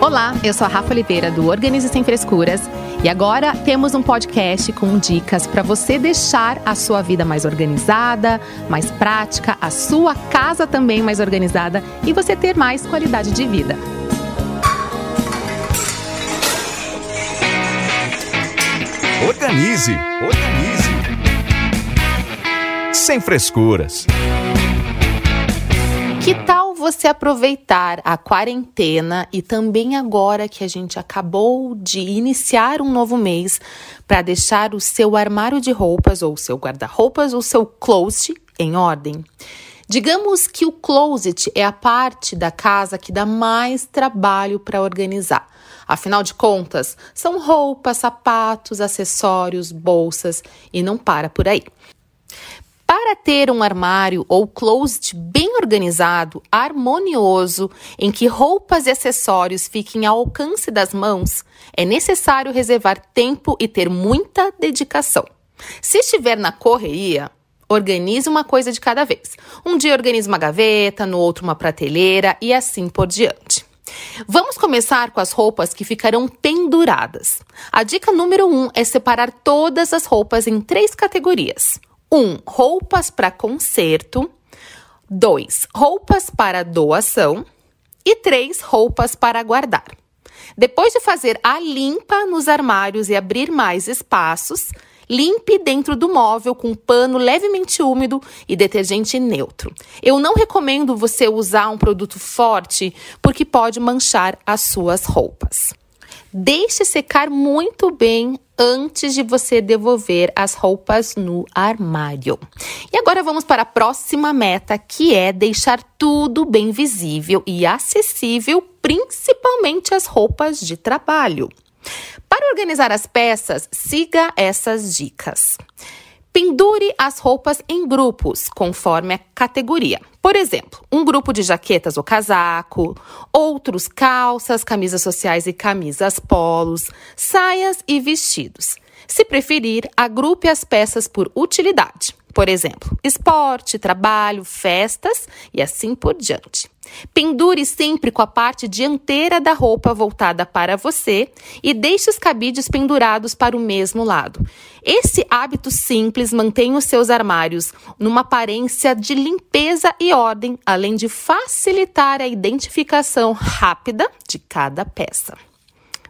Olá, eu sou a Rafa Oliveira do Organize Sem Frescuras e agora temos um podcast com dicas para você deixar a sua vida mais organizada, mais prática, a sua casa também mais organizada e você ter mais qualidade de vida. Organize, organize. Sem frescuras. Que tal você aproveitar a quarentena e também agora que a gente acabou de iniciar um novo mês para deixar o seu armário de roupas ou seu guarda-roupas ou seu closet em ordem? Digamos que o closet é a parte da casa que dá mais trabalho para organizar. Afinal de contas, são roupas, sapatos, acessórios, bolsas e não para por aí. Para ter um armário ou closet bem organizado, harmonioso, em que roupas e acessórios fiquem ao alcance das mãos, é necessário reservar tempo e ter muita dedicação. Se estiver na correria, organize uma coisa de cada vez. Um dia organize uma gaveta, no outro uma prateleira e assim por diante. Vamos começar com as roupas que ficarão penduradas. A dica número um é separar todas as roupas em três categorias: 1. Um, roupas para conserto. 2. Roupas para doação. E 3. Roupas para guardar. Depois de fazer a limpa nos armários e abrir mais espaços, Limpe dentro do móvel com pano levemente úmido e detergente neutro. Eu não recomendo você usar um produto forte porque pode manchar as suas roupas. Deixe secar muito bem antes de você devolver as roupas no armário. E agora vamos para a próxima meta, que é deixar tudo bem visível e acessível, principalmente as roupas de trabalho. Para organizar as peças, siga essas dicas. Pendure as roupas em grupos, conforme a categoria. Por exemplo, um grupo de jaquetas ou casaco, outros calças, camisas sociais e camisas polos, saias e vestidos. Se preferir, agrupe as peças por utilidade. Por exemplo, esporte, trabalho, festas e assim por diante. Pendure sempre com a parte dianteira da roupa voltada para você e deixe os cabides pendurados para o mesmo lado. Esse hábito simples mantém os seus armários numa aparência de limpeza e ordem, além de facilitar a identificação rápida de cada peça.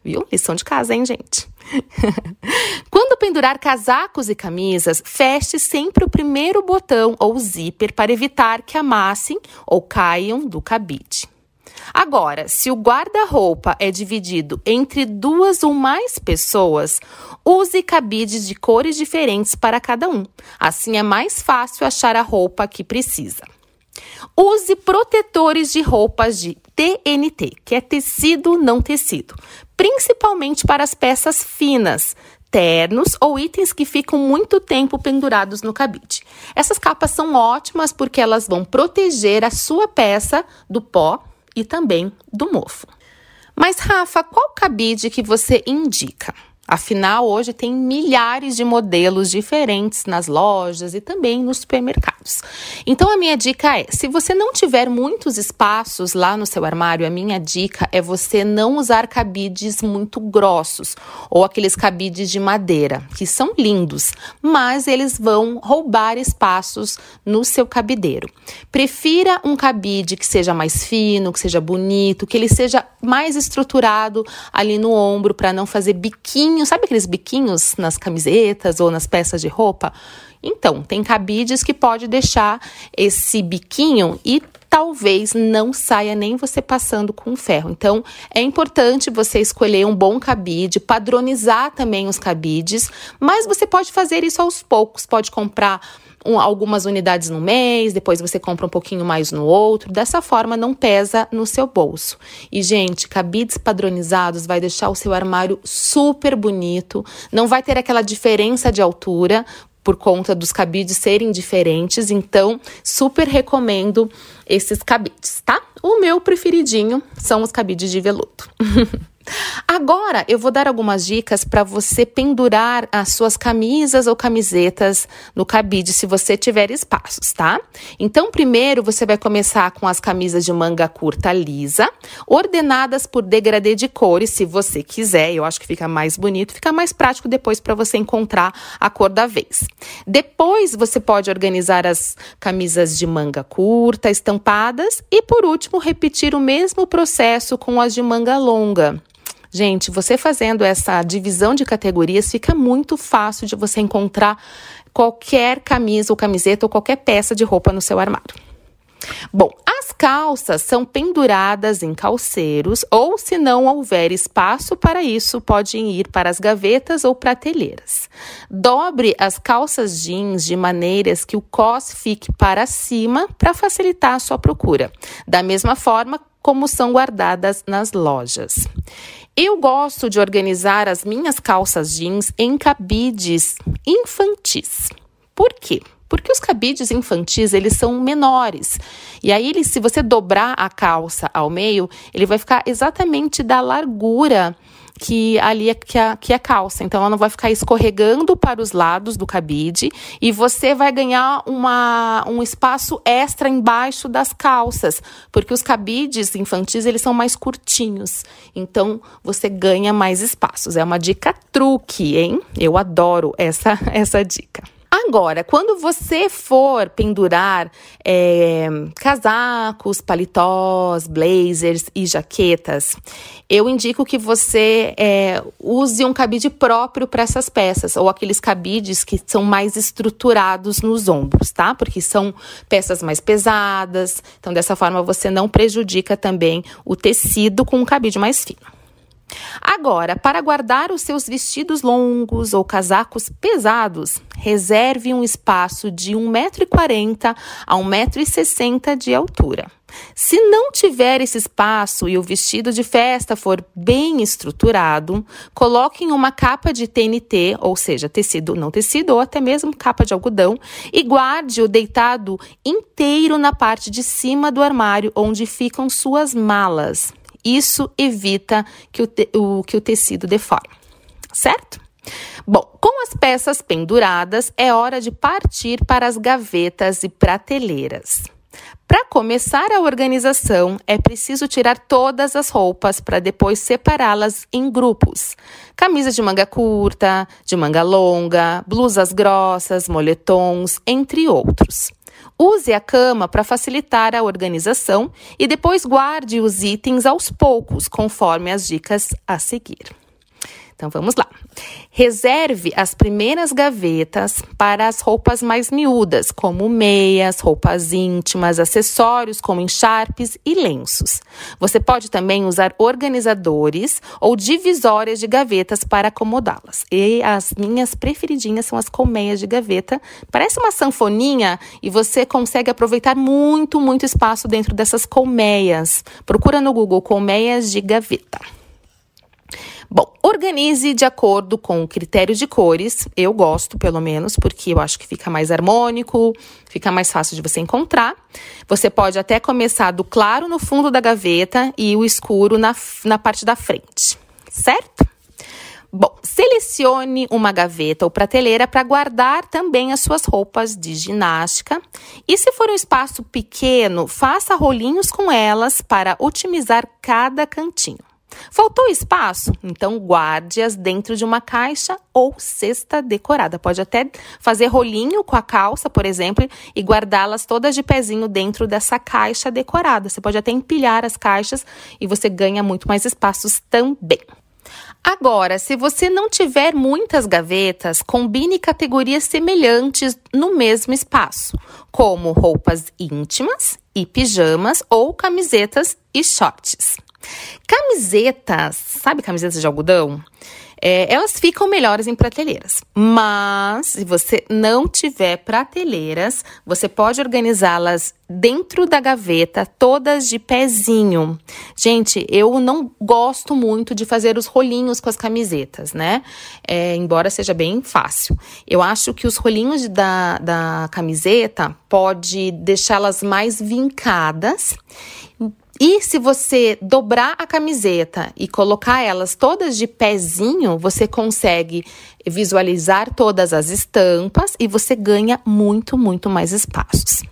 Viu? Lição de casa, hein, gente? Quando pendurar casacos e camisas, feche sempre o primeiro botão ou zíper para evitar que amassem ou caiam do cabide. Agora, se o guarda-roupa é dividido entre duas ou mais pessoas, use cabides de cores diferentes para cada um. Assim é mais fácil achar a roupa que precisa. Use protetores de roupas de TNT, que é tecido não tecido, principalmente para as peças finas, ternos ou itens que ficam muito tempo pendurados no cabide. Essas capas são ótimas porque elas vão proteger a sua peça do pó e também do mofo. Mas Rafa, qual cabide que você indica? Afinal, hoje tem milhares de modelos diferentes nas lojas e também nos supermercados. Então, a minha dica é: se você não tiver muitos espaços lá no seu armário, a minha dica é você não usar cabides muito grossos ou aqueles cabides de madeira, que são lindos, mas eles vão roubar espaços no seu cabideiro. Prefira um cabide que seja mais fino, que seja bonito, que ele seja mais estruturado ali no ombro para não fazer biquinho sabe aqueles biquinhos nas camisetas ou nas peças de roupa? Então, tem cabides que pode deixar esse biquinho e talvez não saia nem você passando com ferro. Então, é importante você escolher um bom cabide, padronizar também os cabides, mas você pode fazer isso aos poucos, pode comprar um, algumas unidades no mês, depois você compra um pouquinho mais no outro. Dessa forma, não pesa no seu bolso. E, gente, cabides padronizados vai deixar o seu armário super bonito, não vai ter aquela diferença de altura, por conta dos cabides serem diferentes, então super recomendo esses cabides, tá? O meu preferidinho são os cabides de veludo. Agora eu vou dar algumas dicas para você pendurar as suas camisas ou camisetas no cabide, se você tiver espaços, tá? Então, primeiro você vai começar com as camisas de manga curta lisa, ordenadas por degradê de cores, se você quiser. Eu acho que fica mais bonito, fica mais prático depois para você encontrar a cor da vez. Depois você pode organizar as camisas de manga curta, estampadas e, por último, repetir o mesmo processo com as de manga longa. Gente, você fazendo essa divisão de categorias, fica muito fácil de você encontrar qualquer camisa ou camiseta ou qualquer peça de roupa no seu armário. Bom, as calças são penduradas em calceiros ou, se não houver espaço para isso, podem ir para as gavetas ou prateleiras. Dobre as calças jeans de maneiras que o cos fique para cima para facilitar a sua procura, da mesma forma como são guardadas nas lojas. Eu gosto de organizar as minhas calças jeans em cabides infantis. Por quê? Porque os cabides infantis, eles são menores. E aí, ele, se você dobrar a calça ao meio, ele vai ficar exatamente da largura que ali é que a, que a calça. Então, ela não vai ficar escorregando para os lados do cabide e você vai ganhar uma, um espaço extra embaixo das calças, porque os cabides infantis eles são mais curtinhos. Então, você ganha mais espaços. É uma dica truque, hein? Eu adoro essa, essa dica. Agora, quando você for pendurar é, casacos, paletós, blazers e jaquetas, eu indico que você é, use um cabide próprio para essas peças, ou aqueles cabides que são mais estruturados nos ombros, tá? Porque são peças mais pesadas, então dessa forma você não prejudica também o tecido com um cabide mais fino. Agora, para guardar os seus vestidos longos ou casacos pesados, reserve um espaço de 1,40m a 1,60m de altura. Se não tiver esse espaço e o vestido de festa for bem estruturado, coloque em uma capa de TNT, ou seja, tecido, não tecido, ou até mesmo capa de algodão, e guarde-o deitado inteiro na parte de cima do armário onde ficam suas malas. Isso evita que o, te, o, que o tecido deforme, certo? Bom, com as peças penduradas, é hora de partir para as gavetas e prateleiras. Para começar a organização, é preciso tirar todas as roupas para depois separá-las em grupos. Camisas de manga curta, de manga longa, blusas grossas, moletons, entre outros. Use a cama para facilitar a organização e depois guarde os itens aos poucos, conforme as dicas a seguir. Então vamos lá. Reserve as primeiras gavetas para as roupas mais miúdas, como meias, roupas íntimas, acessórios como encharpes e lenços. Você pode também usar organizadores ou divisórias de gavetas para acomodá-las. E as minhas preferidinhas são as colmeias de gaveta. Parece uma sanfoninha e você consegue aproveitar muito, muito espaço dentro dessas colmeias. Procura no Google colmeias de gaveta. Bom, organize de acordo com o critério de cores. Eu gosto, pelo menos, porque eu acho que fica mais harmônico, fica mais fácil de você encontrar. Você pode até começar do claro no fundo da gaveta e o escuro na, na parte da frente, certo? Bom, selecione uma gaveta ou prateleira para guardar também as suas roupas de ginástica. E se for um espaço pequeno, faça rolinhos com elas para otimizar cada cantinho. Faltou espaço? Então guarde-as dentro de uma caixa ou cesta decorada. Pode até fazer rolinho com a calça, por exemplo, e guardá-las todas de pezinho dentro dessa caixa decorada. Você pode até empilhar as caixas e você ganha muito mais espaços também. Agora, se você não tiver muitas gavetas, combine categorias semelhantes no mesmo espaço, como roupas íntimas e pijamas ou camisetas e shorts. Camisetas, sabe camisetas de algodão? É, elas ficam melhores em prateleiras. Mas, se você não tiver prateleiras, você pode organizá-las dentro da gaveta, todas de pezinho. Gente, eu não gosto muito de fazer os rolinhos com as camisetas, né? É, embora seja bem fácil. Eu acho que os rolinhos da, da camiseta pode deixá-las mais vincadas e se você dobrar a camiseta e colocar elas todas de pezinho, você consegue visualizar todas as estampas e você ganha muito, muito mais espaços.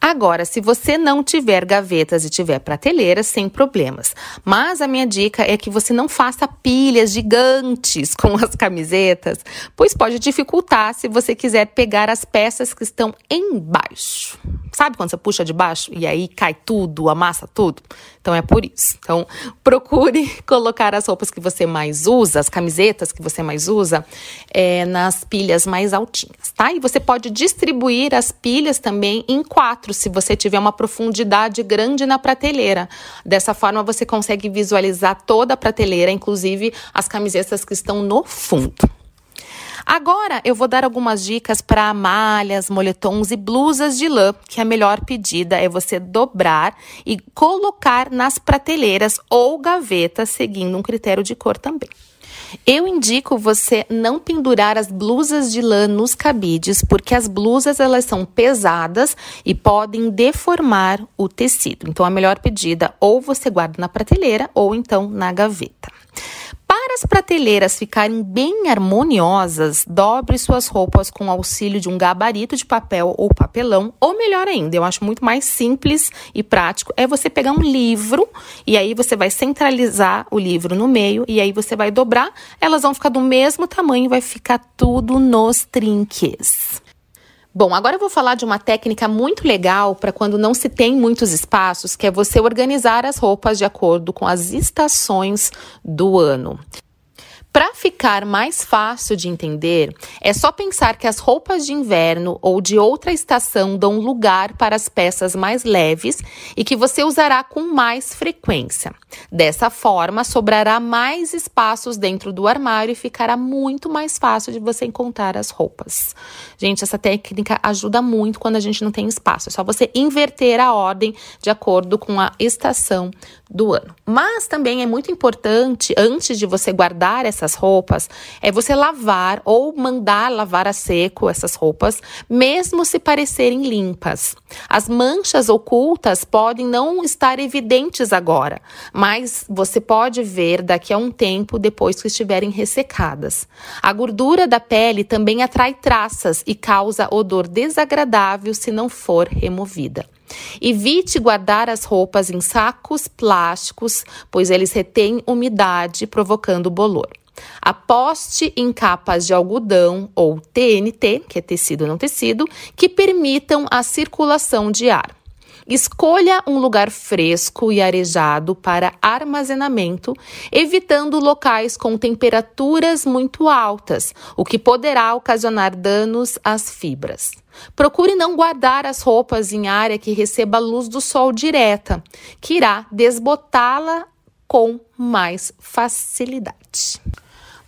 Agora, se você não tiver gavetas e tiver prateleiras, sem problemas. Mas a minha dica é que você não faça pilhas gigantes com as camisetas, pois pode dificultar se você quiser pegar as peças que estão embaixo. Sabe quando você puxa de baixo e aí cai tudo, amassa tudo? Então é por isso. Então procure colocar as roupas que você mais usa, as camisetas que você mais usa, é, nas pilhas mais altinhas, tá? E você pode distribuir as pilhas também em quatro, se você tiver uma profundidade grande na prateleira. Dessa forma você consegue visualizar toda a prateleira, inclusive as camisetas que estão no fundo. Agora eu vou dar algumas dicas para malhas, moletons e blusas de lã, que a melhor pedida é você dobrar e colocar nas prateleiras ou gavetas, seguindo um critério de cor também. Eu indico você não pendurar as blusas de lã nos cabides, porque as blusas elas são pesadas e podem deformar o tecido. Então a melhor pedida ou você guarda na prateleira ou então na gaveta. As prateleiras ficarem bem harmoniosas, dobre suas roupas com auxílio de um gabarito de papel ou papelão, ou melhor ainda, eu acho muito mais simples e prático, é você pegar um livro e aí você vai centralizar o livro no meio e aí você vai dobrar, elas vão ficar do mesmo tamanho, vai ficar tudo nos trinques. Bom, agora eu vou falar de uma técnica muito legal para quando não se tem muitos espaços, que é você organizar as roupas de acordo com as estações do ano. Para ficar mais fácil de entender, é só pensar que as roupas de inverno ou de outra estação dão lugar para as peças mais leves e que você usará com mais frequência. Dessa forma, sobrará mais espaços dentro do armário e ficará muito mais fácil de você encontrar as roupas. Gente, essa técnica ajuda muito quando a gente não tem espaço. É só você inverter a ordem de acordo com a estação do ano. Mas também é muito importante, antes de você guardar essas roupas, é você lavar ou mandar lavar a seco essas roupas, mesmo se parecerem limpas. As manchas ocultas podem não estar evidentes agora, mas você pode ver daqui a um tempo depois que estiverem ressecadas. A gordura da pele também atrai traças e causa odor desagradável se não for removida. Evite guardar as roupas em sacos plásticos, pois eles retêm umidade, provocando bolor. Aposte em capas de algodão ou TNT, que é tecido não tecido, que permitam a circulação de ar. Escolha um lugar fresco e arejado para armazenamento, evitando locais com temperaturas muito altas, o que poderá ocasionar danos às fibras. Procure não guardar as roupas em área que receba luz do sol direta, que irá desbotá-la com mais facilidade.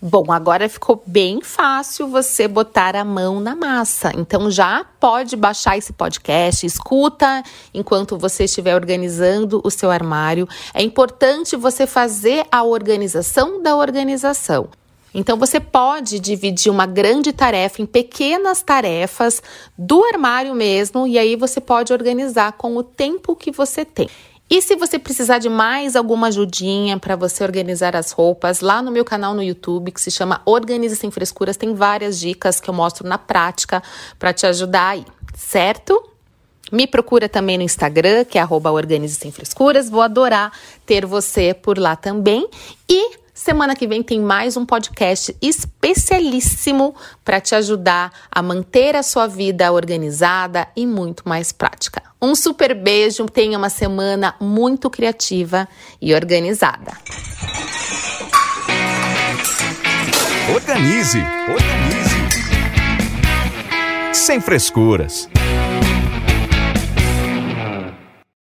Bom, agora ficou bem fácil você botar a mão na massa. Então já pode baixar esse podcast, escuta enquanto você estiver organizando o seu armário. É importante você fazer a organização da organização. Então você pode dividir uma grande tarefa em pequenas tarefas do armário mesmo e aí você pode organizar com o tempo que você tem. E se você precisar de mais alguma ajudinha para você organizar as roupas, lá no meu canal no YouTube, que se chama Organize Sem Frescuras, tem várias dicas que eu mostro na prática para te ajudar aí, certo? Me procura também no Instagram, que é Organize Sem Frescuras. Vou adorar ter você por lá também. E Semana que vem tem mais um podcast especialíssimo para te ajudar a manter a sua vida organizada e muito mais prática. Um super beijo, tenha uma semana muito criativa e organizada. Organize. Organize. Sem frescuras.